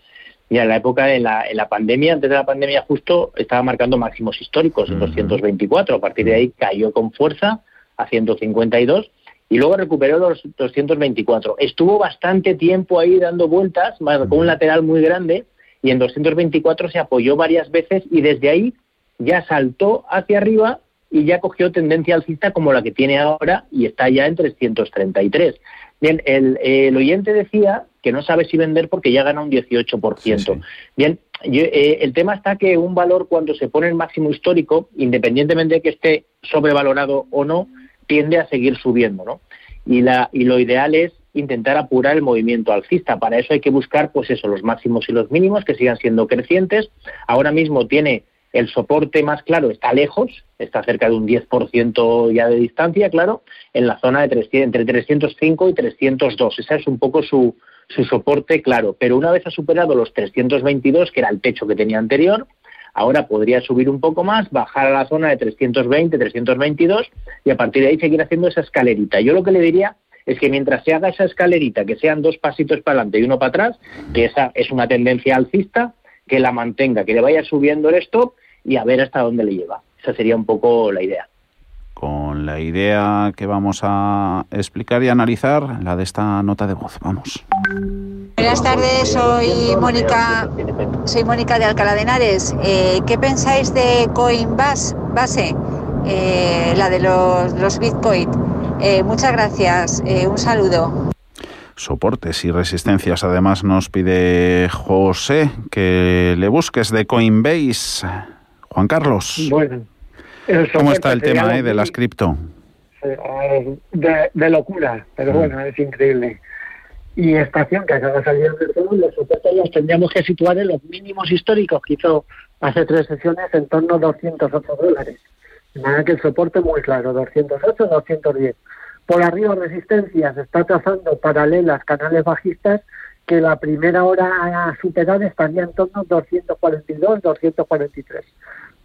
Y en la época de la, en la pandemia, antes de la pandemia justo, estaba marcando máximos históricos en 224. A partir de ahí cayó con fuerza a 152 y luego recuperó los 224. Estuvo bastante tiempo ahí dando vueltas, con un lateral muy grande, y en 224 se apoyó varias veces y desde ahí ya saltó hacia arriba y ya cogió tendencia alcista como la que tiene ahora y está ya en 333. Bien, el, oyente decía que no sabe si vender porque ya gana un 18%. Bien, eh, el tema está que un valor cuando se pone en máximo histórico, independientemente de que esté sobrevalorado o no, tiende a seguir subiendo, ¿no? Y, la, y lo ideal es intentar apurar el movimiento alcista. Para eso hay que buscar, pues eso, los máximos y los mínimos que sigan siendo crecientes. Ahora mismo tiene el soporte más claro, está lejos, está cerca de un 10% ya de distancia, claro, en la zona de 300, entre 305 y 302. Ese es un poco su, su soporte claro. Pero una vez ha superado los 322, que era el techo que tenía anterior, ahora podría subir un poco más, bajar a la zona de 320, 322 y a partir de ahí seguir haciendo esa escalerita. Yo lo que le diría es que mientras se haga esa escalerita, que sean dos pasitos para adelante y uno para atrás, que esa es una tendencia alcista, que la mantenga, que le vaya subiendo el stop y a ver hasta dónde le lleva. Esa sería un poco la idea. Con la idea que vamos a explicar y analizar, la de esta nota de voz. Vamos. Buenas tardes, soy Mónica, soy Mónica de Alcalá de Henares. Eh, ¿Qué pensáis de Coinbase, base, eh, la de los, los Bitcoin? Eh, muchas gracias, un saludo soportes y resistencias. Además nos pide José que le busques de Coinbase. Juan Carlos. Bueno. ¿Cómo está el tema eh, de las cripto? De, locura, pero mm. bueno, es increíble. Y estación que acaba de salir de todo, los soportes los tendríamos que situar en los mínimos históricos que hizo hace tres sesiones en torno a 208 dólares. De manera que el soporte muy claro, 208, 210 por arriba resistencias está trazando paralelas canales bajistas que la primera hora a superar estaría en torno a 242, 243.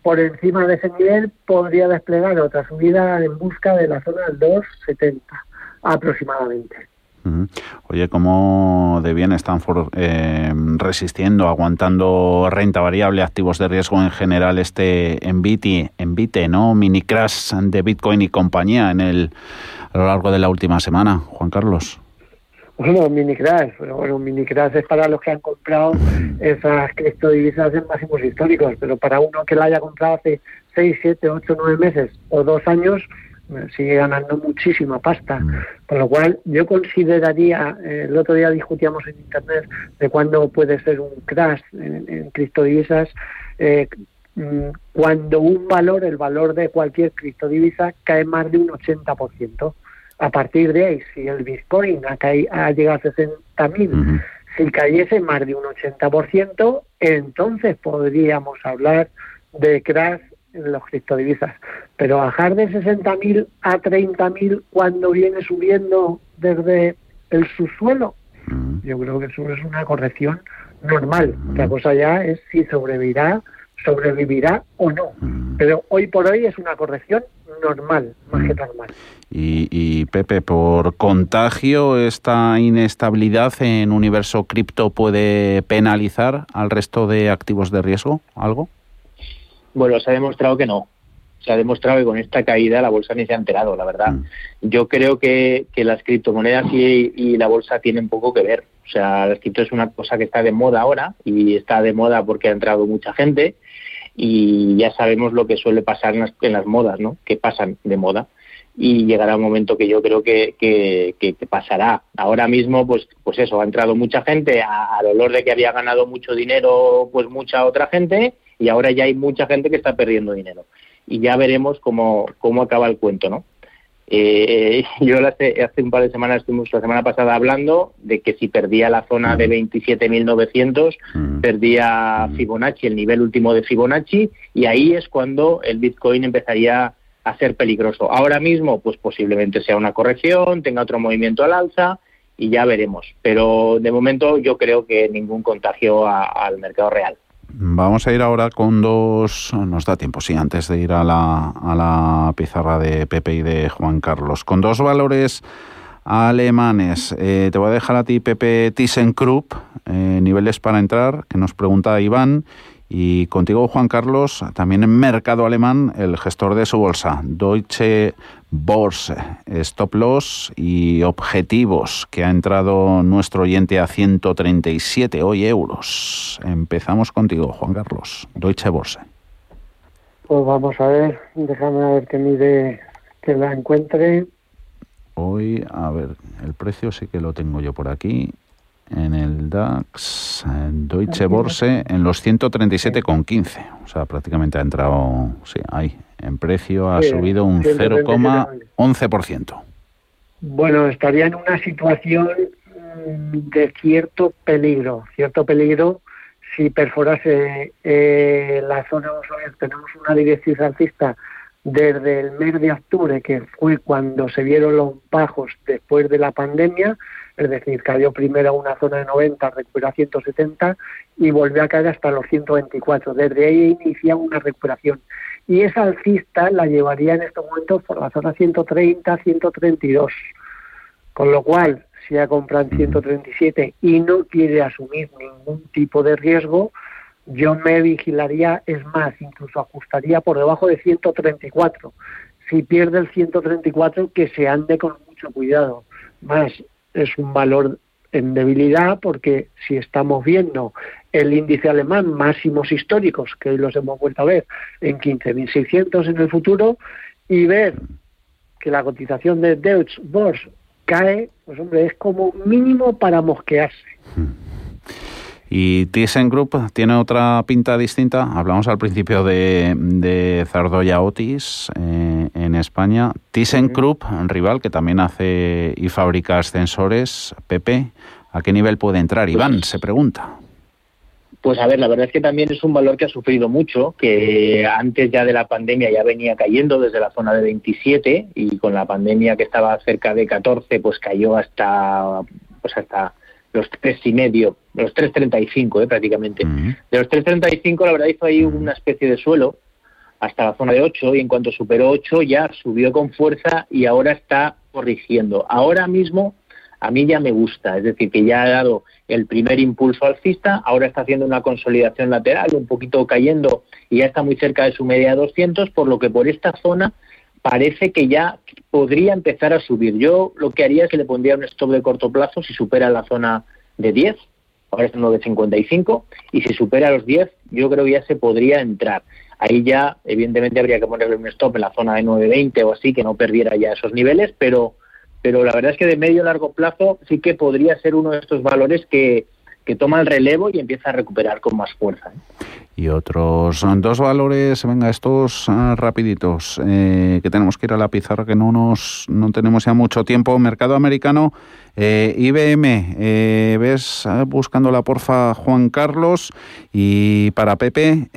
Por encima de ese nivel podría desplegar otra subida en busca de la zona del 270 aproximadamente. Oye, ¿cómo de bien están eh, resistiendo, aguantando renta variable, activos de riesgo en general este Envite, Envite, ¿no? Mini crash de Bitcoin y compañía en el a lo largo de la última semana, Juan Carlos? Bueno, mini crash, pero bueno, mini crash es para los que han comprado esas criptodivisas en máximos históricos, pero para uno que la haya comprado hace 6, 7, 8, 9 meses o dos años, eh, sigue ganando muchísima pasta. Con lo cual, yo consideraría, eh, el otro día discutíamos en Internet de cuándo puede ser un crash en, en criptodivisas, eh, Mm, cuando un valor, el valor de cualquier criptodivisa, cae más de un 80%. A partir de ahí, si el Bitcoin ha, ha llegado a 60.000, si cayese más de un 80%, entonces podríamos hablar de crash en los criptodivisas. Pero bajar de 60.000 a 30.000 cuando viene subiendo desde el subsuelo, yo creo que eso es una corrección normal. La cosa ya es si sobrevivirá sobrevivirá o no. Pero hoy por hoy es una corrección normal, más que normal. Y, y, Pepe, por contagio, esta inestabilidad en universo cripto puede penalizar al resto de activos de riesgo, algo? Bueno, se ha demostrado que no. Se ha demostrado que con esta caída la bolsa ni se ha enterado, la verdad. Mm. Yo creo que, que las criptomonedas y, y, la bolsa tienen poco que ver. O sea, las cripto es una cosa que está de moda ahora y está de moda porque ha entrado mucha gente y ya sabemos lo que suele pasar en las, modas, ¿no? Que pasan de moda y llegará un momento que yo creo que, que, pasará. Ahora mismo, pues, pues eso, ha entrado mucha gente al olor de que había ganado mucho dinero, pues mucha otra gente, y ahora ya hay mucha gente que está perdiendo dinero. Y ya veremos cómo, cómo acaba el cuento, ¿no? Eh, yo hace, hace un par de semanas estuvimos la semana pasada hablando de que si perdía la zona de 27.900, mm. perdía mm. Fibonacci, el nivel último de Fibonacci, y ahí es cuando el Bitcoin empezaría a ser peligroso. Ahora mismo, pues posiblemente sea una corrección, tenga otro movimiento al alza y ya veremos. Pero de momento yo creo que ningún contagio al mercado real. Vamos a ir ahora con dos, nos da tiempo, sí, antes de ir a la, a la pizarra de Pepe y de Juan Carlos, con dos valores alemanes. Eh, te voy a dejar a ti, Pepe ThyssenKrupp, eh, niveles para entrar, que nos pregunta Iván, y contigo, Juan Carlos, también en mercado alemán, el gestor de su bolsa, Deutsche Börse, stop loss y objetivos, que ha entrado nuestro oyente a 137 hoy euros. Empezamos contigo, Juan Carlos, Deutsche Börse. Pues vamos a ver, déjame a ver que mide, que la encuentre. Hoy, a ver, el precio sí que lo tengo yo por aquí en el DAX, en Deutsche Börse, en los 137,15. O sea, prácticamente ha entrado, sí, ahí, en precio ha subido un 0,11%. Bueno, estaría en una situación mm, de cierto peligro, cierto peligro si perforase eh, la zona, tenemos una directriz alcista desde el mes de octubre, que fue cuando se vieron los bajos después de la pandemia, es decir, cayó primero a una zona de 90, recuperó a 170 y volvió a caer hasta los 124. Desde ahí inicia una recuperación. Y esa alcista la llevaría en estos momentos por la zona 130, 132. Con lo cual, si ha comprado en 137 y no quiere asumir ningún tipo de riesgo, yo me vigilaría, es más, incluso ajustaría por debajo de 134. Si pierde el 134, que se ande con mucho cuidado. Más, es un valor en debilidad porque si estamos viendo el índice alemán máximos históricos, que hoy los hemos vuelto a ver, en 15.600 en el futuro, y ver que la cotización de Deutsche Börse cae, pues hombre, es como mínimo para mosquearse. Y ThyssenKrupp tiene otra pinta distinta. Hablamos al principio de, de Zardoya Otis eh, en España. ThyssenKrupp, rival que también hace y fabrica ascensores. Pepe, ¿a qué nivel puede entrar? Iván se pregunta. Pues a ver, la verdad es que también es un valor que ha sufrido mucho, que antes ya de la pandemia ya venía cayendo desde la zona de 27 y con la pandemia que estaba cerca de 14, pues cayó hasta pues hasta los tres y medio, los 3.35 eh, prácticamente. De los 3.35 la verdad hizo ahí una especie de suelo hasta la zona de 8 y en cuanto superó 8 ya subió con fuerza y ahora está corrigiendo. Ahora mismo a mí ya me gusta, es decir, que ya ha dado el primer impulso alcista, ahora está haciendo una consolidación lateral, un poquito cayendo y ya está muy cerca de su media de 200, por lo que por esta zona parece que ya podría empezar a subir. Yo lo que haría es que le pondría un stop de corto plazo si supera la zona de 10, ahora es 9,55, y si supera los 10, yo creo que ya se podría entrar. Ahí ya, evidentemente, habría que ponerle un stop en la zona de 9,20 o así, que no perdiera ya esos niveles, pero pero la verdad es que de medio a largo plazo sí que podría ser uno de estos valores que, toma el relevo y empieza a recuperar con más fuerza. ¿eh? Y otros dos valores, venga, estos ah, rapiditos, eh, que tenemos que ir a la pizarra, que no nos no tenemos ya mucho tiempo. Mercado americano, eh, IBM, ves ah, buscando la porfa Juan Carlos y para Pepe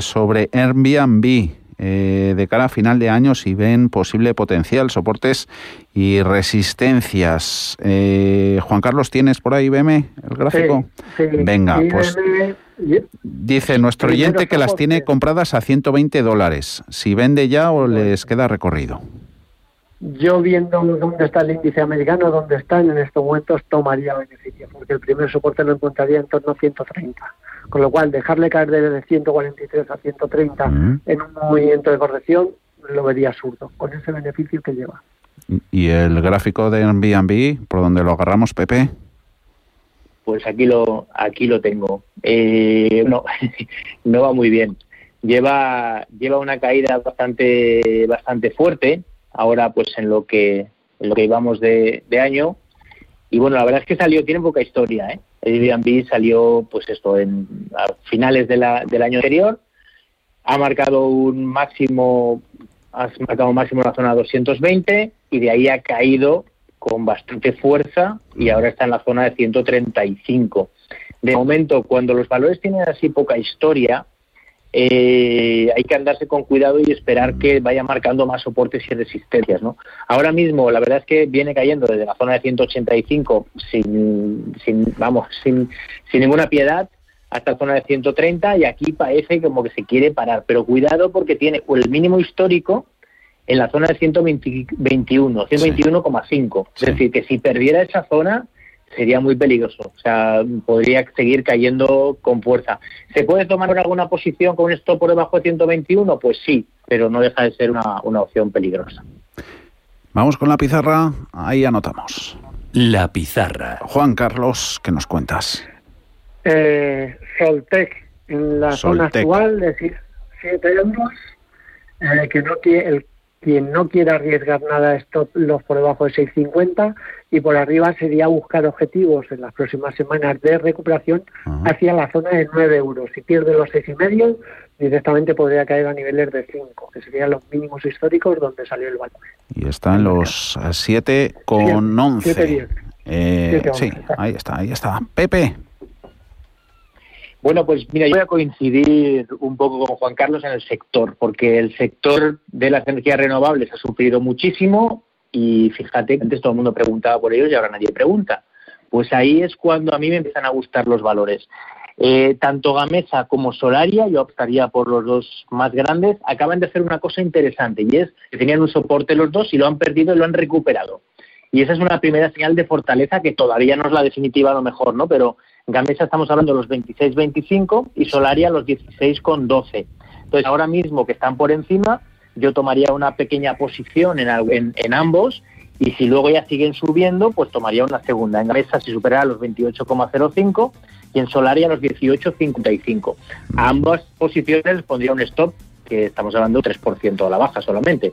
sobre Airbnb. Eh, de cara a final de año si ven posible potencial, soportes y resistencias. Eh, Juan Carlos, ¿tienes por ahí IBM el gráfico? Venga, pues dice nuestro oyente que las tiene compradas a 120 dólares. Si vende ya o les queda recorrido. Yo viendo dónde está el índice americano, dónde están en estos momentos, tomaría beneficio, porque el primer soporte lo encontraría en torno a 130. Con lo cual, dejarle caer desde 143 a 130 en un movimiento de corrección lo vería absurdo, con ese beneficio que lleva. ¿Y el gráfico de Airbnb, por donde lo agarramos, Pepe? Pues aquí lo, aquí lo tengo. Eh, no, no va muy bien. Lleva, lleva una caída bastante, bastante fuerte. Ahora, pues en lo que, en lo que íbamos de, de año, y bueno, la verdad es que salió, tiene poca historia, ¿eh? Airbnb salió, pues esto, en, a finales de la, del año anterior, ha marcado un máximo, ha marcado un máximo en la zona 220 y de ahí ha caído con bastante fuerza y ahora está en la zona de 135. De momento, cuando los valores tienen así poca historia, eh, hay que andarse con cuidado y esperar que vaya marcando más soportes y resistencias. ¿no? Ahora mismo, la verdad es que viene cayendo desde la zona de 185 sin, sin vamos, sin, sin ninguna piedad hasta la zona de 130 y aquí parece como que se quiere parar. Pero cuidado porque tiene el mínimo histórico en la zona de 121, 121,5. Es decir, que si perdiera esa zona sería muy peligroso. O sea, podría seguir cayendo con fuerza. ¿Se puede tomar alguna posición con esto por debajo de 121? Pues sí, pero no deja de ser una, una opción peligrosa. Vamos con la pizarra, ahí anotamos. La pizarra. Juan Carlos, ¿qué nos cuentas? Eh, Soltec, en la zona actual, es decir, 7 euros, eh, que no quiere, el, quien no quiera arriesgar nada stop los por debajo de 6.50 y por arriba sería buscar objetivos en las próximas semanas de recuperación hacia la zona de 9 euros. Si pierde los seis y medio, directamente podría caer a niveles de 5, que serían los mínimos históricos donde salió el valor. Y están los 7 con 11. Eh, sí, ahí está, ahí está. Pepe. Bueno, pues mira, yo voy a coincidir un poco con Juan Carlos en el sector, porque el sector de las energías renovables ha sufrido muchísimo y fíjate, antes todo el mundo preguntaba por ellos y ahora nadie pregunta. Pues ahí es cuando a mí me empiezan a gustar los valores. Eh, tanto Gamesa como Solaria, yo optaría por los dos más grandes, acaban de hacer una cosa interesante y es que tenían un soporte los dos y lo han perdido y lo han recuperado. Y esa es una primera señal de fortaleza que todavía no es la definitiva a lo mejor, ¿no? Pero Gamesa estamos hablando de los 26-25 y Solaria los 16,12. Entonces ahora mismo que están por encima, yo tomaría una pequeña posición en, en, ambos y si luego ya siguen subiendo, pues tomaría una segunda. En Gamesa si superara los 28,05 y en Solaria los 18,55. A ambas posiciones pondría un stop que estamos hablando de 3% a la baja solamente,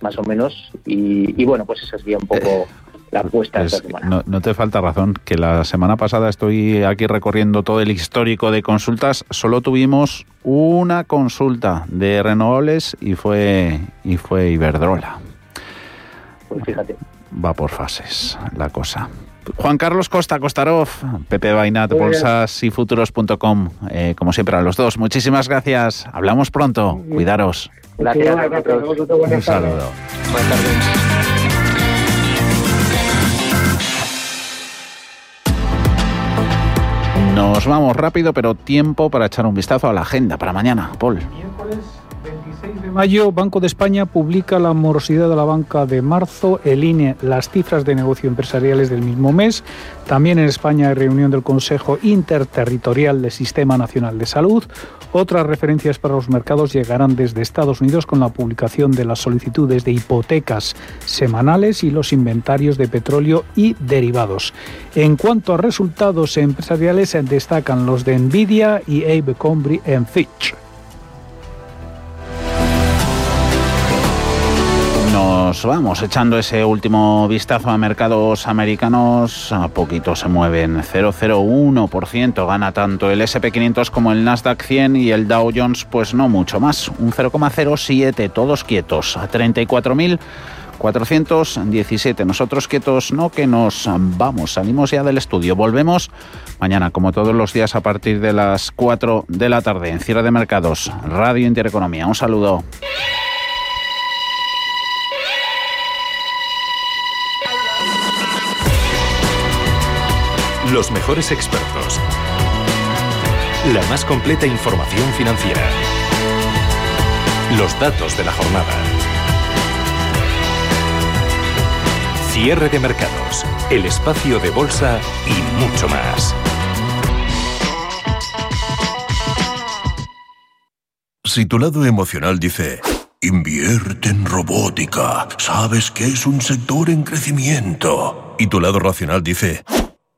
más o menos. Y, bueno, pues esa sería un poco... La apuesta esta semana. No, te falta razón, que la semana pasada estoy aquí recorriendo todo el histórico de consultas, solo tuvimos una consulta de renovables y fue y fue Iberdrola. Pues fíjate. Va por fases la cosa. Juan Carlos Costa Costarov, Pepe Bainat, bolsas y futuros.com, eh, como siempre a los dos. Muchísimas gracias. Hablamos pronto. Cuidaros. Gracias. Un saludo. Buenas tardes. Nos vamos rápido, pero tiempo para echar un vistazo a la agenda para mañana. Paul mayo, Banco de España publica la morosidad de la banca de marzo, el INE las cifras de negocio empresariales del mismo mes. También en España hay reunión del Consejo Interterritorial del Sistema Nacional de Salud. Otras referencias para los mercados llegarán desde Estados Unidos con la publicación de las solicitudes de hipotecas semanales y los inventarios de petróleo y derivados. En cuanto a resultados empresariales, destacan los de Nvidia y Abercrombie en Fitch. Nos vamos echando ese último vistazo a mercados americanos. A poquito se mueven 0,01%. Gana tanto el SP500 como el Nasdaq 100 y el Dow Jones, pues no mucho más. Un 0,07. Todos quietos. A 34.417. Nosotros quietos no, que nos vamos. Salimos ya del estudio. Volvemos mañana, como todos los días, a partir de las 4 de la tarde. En cierre de mercados. Radio Intereconomía. Un saludo. Los mejores expertos. La más completa información financiera. Los datos de la jornada. Cierre de mercados. El espacio de bolsa y mucho más. Si tu lado emocional dice, invierte en robótica, sabes que es un sector en crecimiento. Y tu lado racional dice,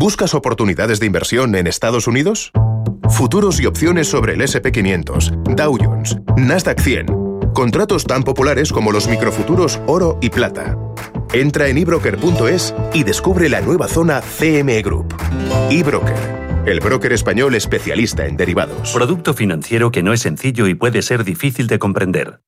¿Buscas oportunidades de inversión en Estados Unidos? Futuros y opciones sobre el SP500, Dow Jones, Nasdaq 100. Contratos tan populares como los microfuturos oro y plata. Entra en ebroker.es y descubre la nueva zona CME Group. eBroker, el broker español especialista en derivados. Producto financiero que no es sencillo y puede ser difícil de comprender.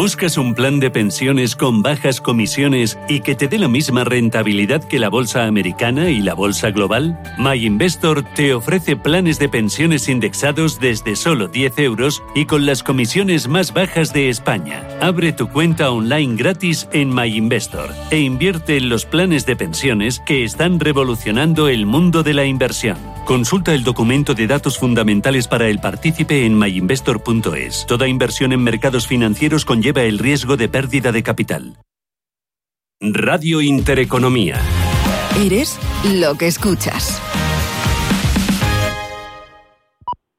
¿Buscas un plan de pensiones con bajas comisiones y que te dé la misma rentabilidad que la bolsa americana y la bolsa global? MyInvestor te ofrece planes de pensiones indexados desde solo 10 euros y con las comisiones más bajas de España. Abre tu cuenta online gratis en MyInvestor e invierte en los planes de pensiones que están revolucionando el mundo de la inversión. Consulta el documento de datos fundamentales para el partícipe en myinvestor.es. Toda inversión en mercados financieros conlleva el riesgo de pérdida de capital. Radio Intereconomía. Eres lo que escuchas.